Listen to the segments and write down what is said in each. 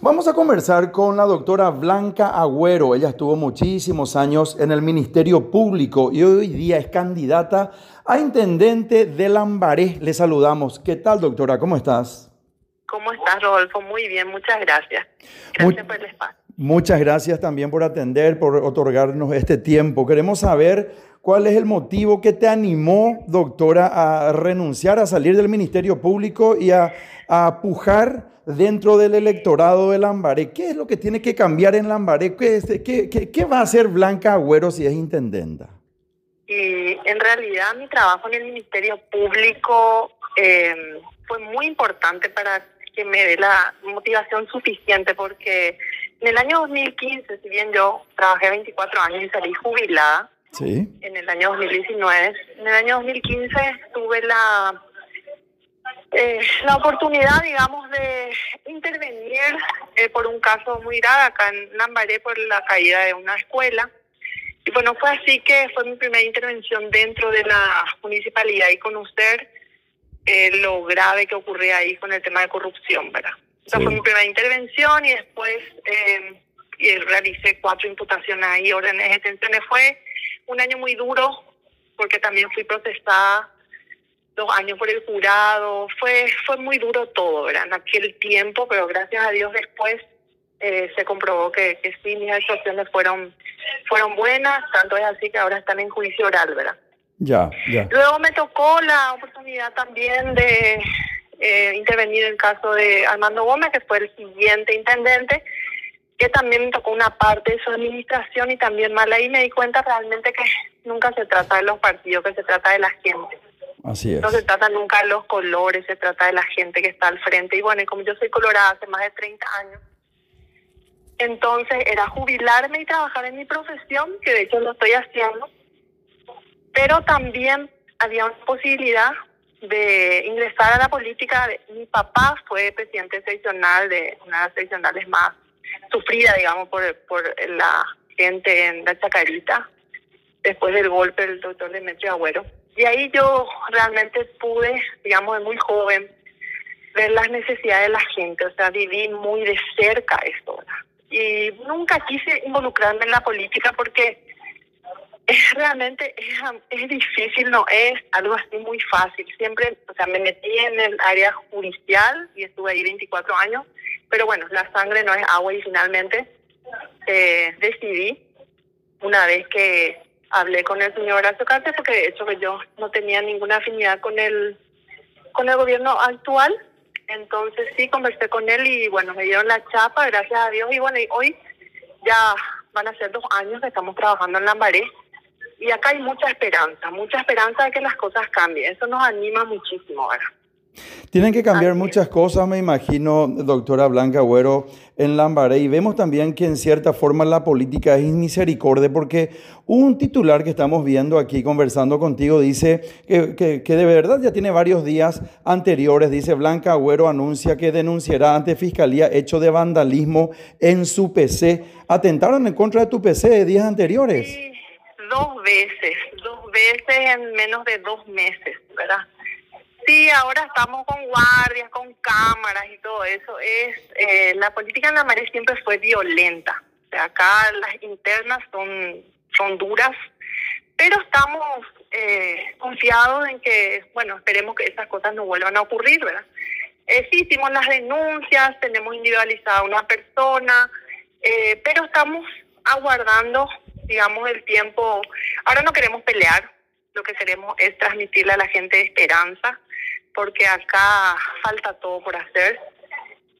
Vamos a conversar con la doctora Blanca Agüero. Ella estuvo muchísimos años en el Ministerio Público y hoy día es candidata a intendente de Lambaré. Le saludamos. ¿Qué tal, doctora? ¿Cómo estás? ¿Cómo estás, Rodolfo? Muy bien, muchas gracias. Gracias por el espacio. Muchas gracias también por atender, por otorgarnos este tiempo. Queremos saber cuál es el motivo que te animó, doctora, a renunciar, a salir del Ministerio Público y a, a pujar dentro del electorado de Lambaré. ¿Qué es lo que tiene que cambiar en Lambaré? ¿Qué, qué, qué, va a hacer Blanca Agüero si es intendenta? Y en realidad mi trabajo en el Ministerio Público eh, fue muy importante para que me dé la motivación suficiente porque en el año 2015, si bien yo trabajé 24 años y salí jubilada, ¿Sí? en el año 2019, en el año 2015 tuve la eh, la oportunidad, digamos, de intervenir eh, por un caso muy grave acá en Lambaré por la caída de una escuela. Y bueno, fue así que fue mi primera intervención dentro de la municipalidad y conocer eh, lo grave que ocurría ahí con el tema de corrupción, ¿verdad? Esa fue mi primera intervención y después eh, realicé cuatro imputaciones ahí, órdenes de detenciones. Fue un año muy duro porque también fui procesada dos años por el jurado, fue, fue muy duro todo, ¿verdad? En aquel tiempo, pero gracias a Dios después eh, se comprobó que, que sí, mis actuaciones fueron, fueron buenas, tanto es así que ahora están en juicio oral, ¿verdad? Ya, ya. Luego me tocó la oportunidad también de eh, intervenir en el caso de Armando Gómez, que fue el siguiente intendente, que también me tocó una parte de su administración y también mal ahí me di cuenta realmente que nunca se trata de los partidos, que se trata de la gente. No se trata nunca de los colores, se trata de la gente que está al frente. Y bueno, y como yo soy colorada hace más de 30 años, entonces era jubilarme y trabajar en mi profesión, que de hecho lo estoy haciendo, pero también había una posibilidad de ingresar a la política. Mi papá fue presidente seccional de una de las seccionales más sufridas, digamos, por, por la gente en la Chacarita, después del golpe del doctor Demetrio Agüero. Y ahí yo realmente pude, digamos, de muy joven, ver las necesidades de la gente, o sea, viví muy de cerca esto. Y nunca quise involucrarme en la política porque es realmente es, es difícil, no es algo así muy fácil. Siempre, o sea, me metí en el área judicial y estuve ahí 24 años, pero bueno, la sangre no es agua y finalmente eh, decidí, una vez que hablé con el señor Horacio Cartes porque de hecho yo no tenía ninguna afinidad con el con el gobierno actual. Entonces sí conversé con él y bueno me dieron la chapa gracias a Dios. Y bueno y hoy ya van a ser dos años que estamos trabajando en Lambaré. Y acá hay mucha esperanza mucha esperanza de que las cosas cambien. Eso nos anima muchísimo ¿verdad? Tienen que cambiar muchas cosas, me imagino, doctora Blanca Agüero, en Lambaré. Y vemos también que en cierta forma la política es misericordia, porque un titular que estamos viendo aquí conversando contigo dice que, que, que, de verdad ya tiene varios días anteriores, dice Blanca Agüero anuncia que denunciará ante Fiscalía hecho de vandalismo en su PC. ¿Atentaron en contra de tu PC de días anteriores? Sí, dos veces, dos veces en menos de dos meses, ¿verdad? Sí, ahora estamos con guardias, con cámaras y todo eso. Es eh, La política en la María siempre fue violenta. Acá las internas son, son duras, pero estamos eh, confiados en que, bueno, esperemos que esas cosas no vuelvan a ocurrir, ¿verdad? Eh, sí, hicimos las denuncias, tenemos individualizada a una persona, eh, pero estamos aguardando, digamos, el tiempo. Ahora no queremos pelear, lo que queremos es transmitirle a la gente esperanza porque acá falta todo por hacer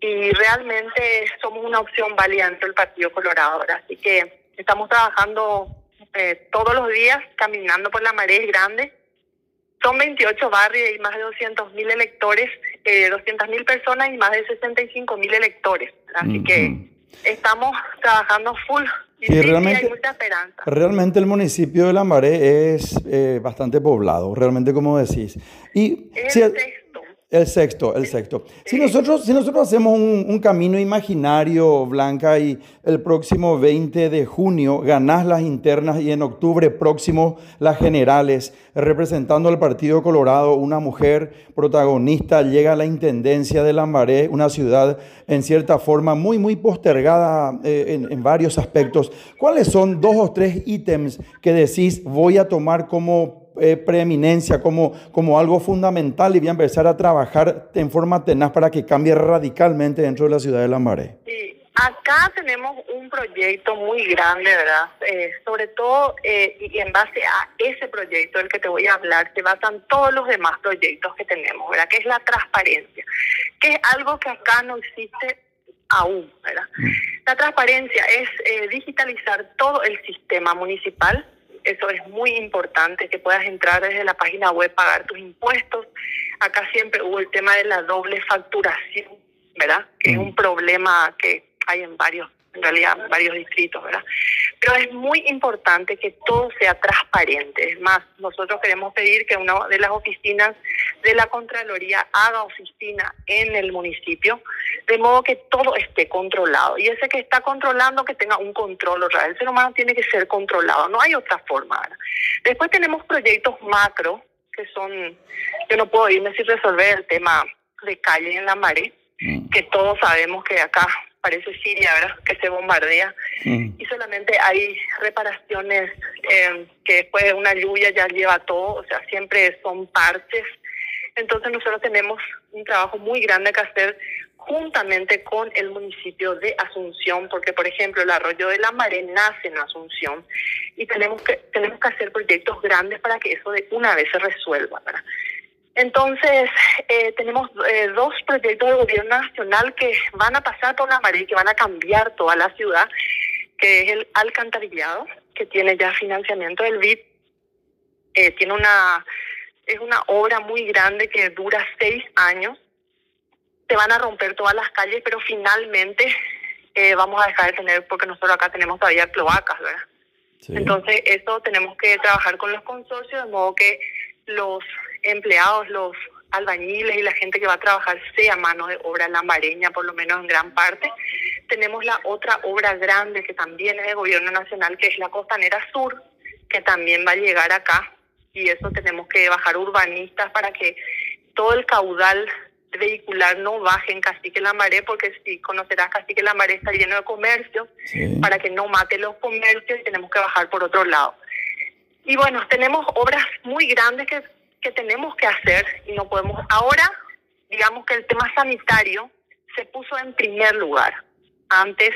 y realmente somos una opción válida dentro del Partido Colorado. Así que estamos trabajando eh, todos los días, caminando por la marea grande. Son 28 barrios y más de 200 mil electores, eh, 200 mil personas y más de 65 mil electores. Así que estamos trabajando full y sí, realmente- hay mucha esperanza. Realmente el municipio de Lambaré es eh, bastante poblado, realmente como decís. Y si- el sexto, El sexto. Si nosotros, si nosotros hacemos un, camino imaginario, Blanca, y el próximo 20 de junio ganás las internas y en octubre próximo las generales, representando al Partido Colorado, una mujer protagonista llega a la Intendencia de Lambaré, una ciudad en cierta forma muy, muy postergada eh, en, en varios aspectos. ¿Cuáles son dos o tres ítems que decís voy a tomar como eh, preeminencia, como, como algo fundamental y voy a empezar a trabajar en forma tenaz para que cambie radicalmente dentro de la ciudad de Lambaré. Sí, acá tenemos un proyecto muy grande, ¿verdad? Eh, sobre todo, eh, y en base a ese proyecto del que te voy a hablar, se basan todos los demás proyectos que tenemos, ¿verdad? Que es la transparencia, que es algo que acá no existe aún, ¿verdad? Mm. La transparencia es digitalizar todo el sistema municipal, eso es muy importante, que puedas entrar desde la página web, pagar tus impuestos. Acá siempre hubo el tema de la doble facturación, ¿verdad? Que es mm. un problema que hay en varios, en realidad, varios distritos, ¿verdad? Pero es muy importante que todo sea transparente. Es más, nosotros queremos pedir que una de las oficinas de la Contraloría haga oficina en el municipio, de modo que todo esté controlado. Y ese que está controlando, que tenga un control. O sea, el ser humano tiene que ser controlado, no hay otra forma. Después tenemos proyectos macro, que son, yo no puedo irme sin resolver el tema de calle en la mare, mm. que todos sabemos que acá parece Siria, ¿verdad? Que se bombardea mm. y solamente hay reparaciones eh, que después de una lluvia ya lleva todo, o sea, siempre son parches. Entonces nosotros tenemos un trabajo muy grande que hacer juntamente con el municipio de Asunción, porque por ejemplo el arroyo de la Mare nace en Asunción y tenemos que tenemos que hacer proyectos grandes para que eso de una vez se resuelva. ¿verdad? Entonces, eh, tenemos eh, dos proyectos de gobierno nacional que van a pasar por la María y que van a cambiar toda la ciudad, que es el alcantarillado, que tiene ya financiamiento del BID. Eh, tiene una, es una obra muy grande que dura seis años. Se van a romper todas las calles, pero finalmente vamos a dejar de tener, porque nosotros acá tenemos todavía cloacas, ¿verdad? Entonces, eso tenemos que trabajar con los consorcios, de modo que los empleados, los albañiles y la gente que va a trabajar sea mano de obra lambareña, por lo menos en gran parte. Tenemos la otra obra grande que también es de gobierno nacional, que es la Costanera Sur, que también va a llegar acá. Y eso tenemos que bajar urbanistas para que todo el caudal vehicular no baje en Cacique Lambaré, porque si conocerás Cacique Lambaré está lleno de comercio, para que no mate los comercios y tenemos que bajar por otro lado. Y bueno, tenemos obras muy grandes que que tenemos que hacer y no podemos. Ahora, digamos que el tema sanitario se puso en primer lugar. Antes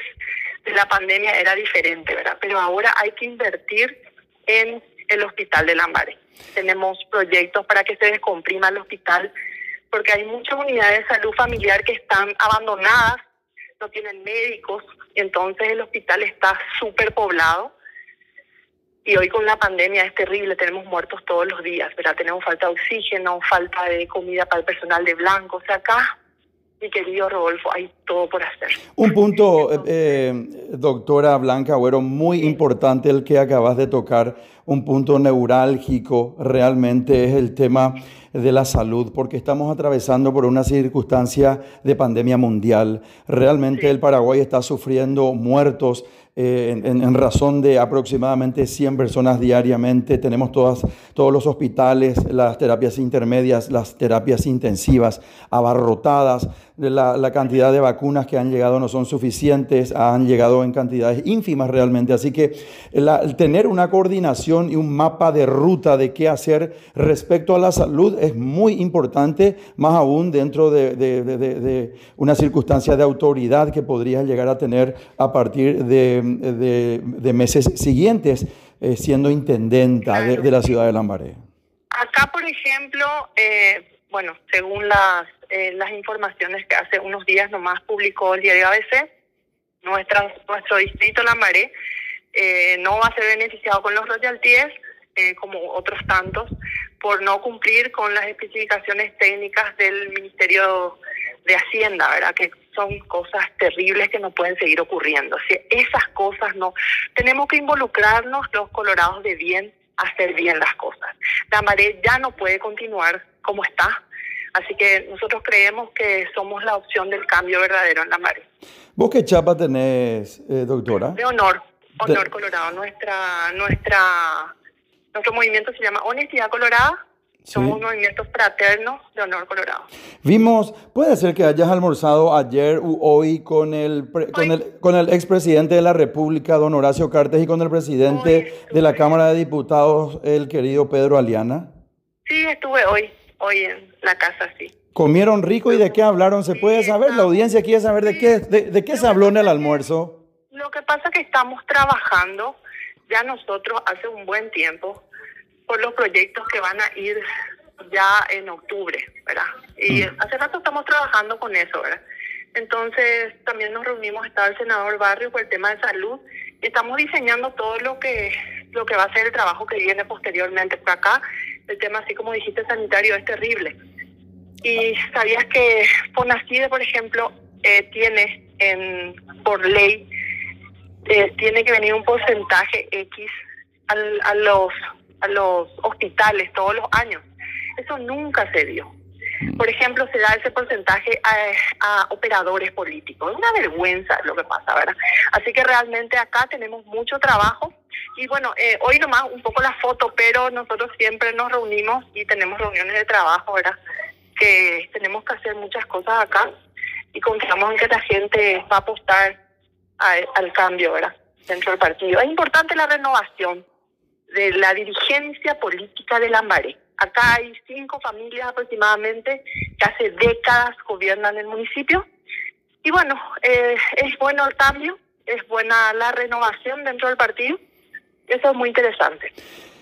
de la pandemia era diferente, ¿verdad? Pero ahora hay que invertir en el hospital de Lambares. Tenemos proyectos para que se descomprima el hospital, porque hay muchas unidades de salud familiar que están abandonadas, no tienen médicos, entonces el hospital está súper poblado y hoy con la pandemia es terrible, tenemos muertos todos los días, ¿verdad? Tenemos falta de oxígeno, falta de comida para el personal de blanco. O sea, acá, mi querido Rodolfo, hay todo por hacer. Un punto, eh, eh, doctora Blanca Agüero, muy importante el que acabas de tocar, un punto neurálgico realmente es el tema de la salud, porque estamos atravesando por una circunstancia de pandemia mundial. Realmente el Paraguay está sufriendo muertos eh, en, razón de aproximadamente 100 personas diariamente. Tenemos todas, todos los hospitales, las terapias intermedias, las terapias intensivas abarrotadas. La, la, cantidad de vacunas que han llegado no son suficientes, han llegado en cantidades ínfimas realmente. Así que el tener una coordinación y un mapa de ruta de qué hacer respecto a la salud es muy importante, más aún dentro de, de, de una circunstancia de autoridad que podrías llegar a tener a partir de de, meses siguientes eh, siendo intendenta de, la ciudad de Lambaré? Acá, por ejemplo, eh, bueno, según las, eh, las informaciones que hace unos días nomás publicó el diario ABC, nuestra, nuestro distrito Lambaré no va a ser beneficiado con los royalties, como otros tantos, por no cumplir con las especificaciones técnicas del Ministerio de Hacienda, ¿verdad? Que son cosas terribles que no pueden seguir ocurriendo. Si esas cosas no, tenemos que involucrarnos los colorados de bien a hacer bien las cosas. La marea ya no puede continuar como está, Así que nosotros creemos que somos la opción del cambio verdadero en Lambaré. ¿Vos qué chapa tenés, eh, doctora? De honor, honor colorado. Nuestra, nuestra, nuestro movimiento se llama Honestidad Colorada somos movimientos fraternos de honor colorado. Vimos, puede ser que hayas almorzado ayer u hoy con el, con el, con el expresidente de la República, don Horacio Cartes, y con el presidente de la Cámara de Diputados, el querido Pedro Aliana. Sí, estuve hoy, hoy en la casa, sí. ¿Comieron rico y de qué hablaron? ¿Se puede saber? La audiencia quiere saber de qué, de, de qué se habló en el almuerzo. Lo que pasa es que estamos trabajando ya nosotros hace un buen tiempo por los proyectos que van a ir ya en octubre, ¿verdad? Y mm. hace rato estamos trabajando con eso, ¿verdad? Entonces también nos reunimos, estaba el senador Barrio por el tema de salud y estamos diseñando todo lo que lo que va a ser el trabajo que viene posteriormente por acá. El tema, así como dijiste, sanitario es terrible. Y sabías que Fonacide, por ejemplo, eh, tiene en por ley, eh, tiene que venir un porcentaje X al, a los a los hospitales todos los años. Eso nunca se dio. Mm. Por ejemplo, se da ese porcentaje a, operadores políticos. Es una vergüenza lo que pasa, ¿verdad? Así que realmente acá tenemos mucho trabajo. Y bueno, eh, hoy nomás un poco la foto, pero nosotros siempre nos reunimos y tenemos reuniones de trabajo, ¿verdad? Que tenemos que hacer muchas cosas acá y confiamos en que la gente va a apostar al cambio, ¿verdad? Dentro del partido. Es importante la renovación de la dirigencia política de Lambaré. Acá hay cinco familias aproximadamente que hace décadas gobiernan el municipio. Y bueno, eh, es bueno el cambio, es buena la renovación dentro del partido. Eso es muy interesante.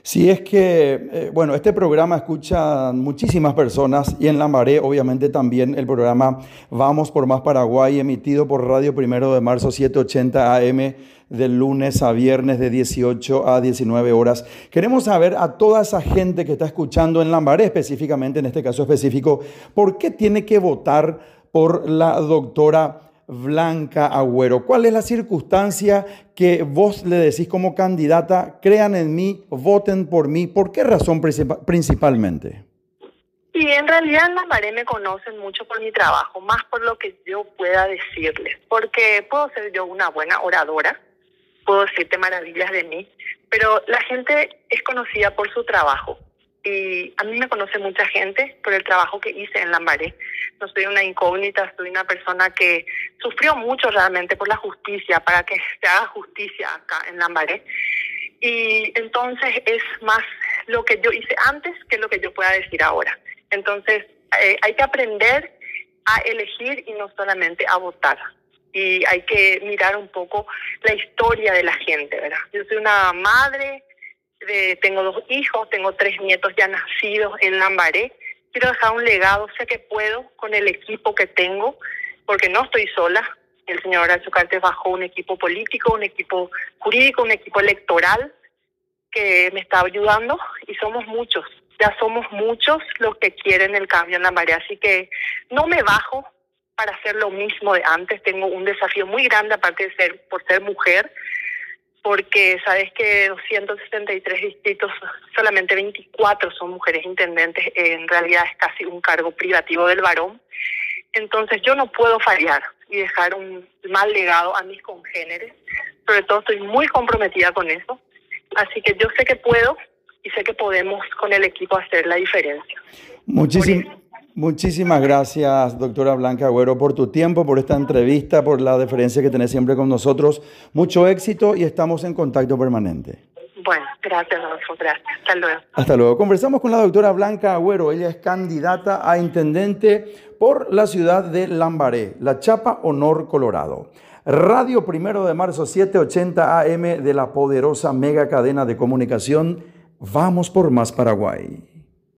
Sí, es que, eh, bueno, este programa escucha muchísimas personas y en Lambaré obviamente también el programa Vamos por Más Paraguay emitido por Radio Primero de Marzo 780 AM de lunes a viernes de 18 a 19 horas. Queremos saber a toda esa gente que está escuchando en Lambaré específicamente, en este caso específico, ¿por qué tiene que votar por la doctora Blanca Agüero? ¿Cuál es la circunstancia que vos le decís como candidata, crean en mí, voten por mí? ¿Por qué razón principalmente? Y en realidad en Lambaré me conocen mucho por mi trabajo, más por lo que yo pueda decirles, porque puedo ser yo una buena oradora, puedo decirte maravillas de mí, pero la gente es conocida por su trabajo. Y a mí me conoce mucha gente por el trabajo que hice en Lambaré. No soy una incógnita, soy una persona que sufrió mucho realmente por la justicia, para que se haga justicia acá en Lambaré. Y entonces es más lo que yo hice antes que lo que yo pueda decir ahora. Entonces eh, hay que aprender a elegir y no solamente a votar y hay que mirar un poco la historia de la gente, ¿verdad? Yo soy una madre, de, tengo dos hijos, tengo tres nietos ya nacidos en Lambaré. Quiero dejar un legado, sé que puedo con el equipo que tengo, porque no estoy sola. El señor Cartes bajó un equipo político, un equipo jurídico, un equipo electoral que me está ayudando y somos muchos. Ya somos muchos los que quieren el cambio en Lambaré, así que no me bajo, para hacer lo mismo de antes. Tengo un desafío muy grande, aparte de ser por ser mujer, porque sabes que 263 distritos, solamente 24 son mujeres intendentes, en realidad es casi un cargo privativo del varón. Entonces yo no puedo fallar y dejar un mal legado a mis congéneres. Sobre todo estoy muy comprometida con eso. Así que yo sé que puedo y sé que podemos con el equipo hacer la diferencia. Muchísimas Muchísimas gracias, doctora Blanca Agüero, por tu tiempo, por esta entrevista, por la deferencia que tenés siempre con nosotros. Mucho éxito y estamos en contacto permanente. Bueno, gracias, Adolfo. Gracias. Hasta luego. Hasta luego. Conversamos con la doctora Blanca Agüero. Ella es candidata a intendente por la ciudad de Lambaré, La Chapa Honor, Colorado. Radio Primero de Marzo, 780 AM de la poderosa mega cadena de comunicación. Vamos por más Paraguay.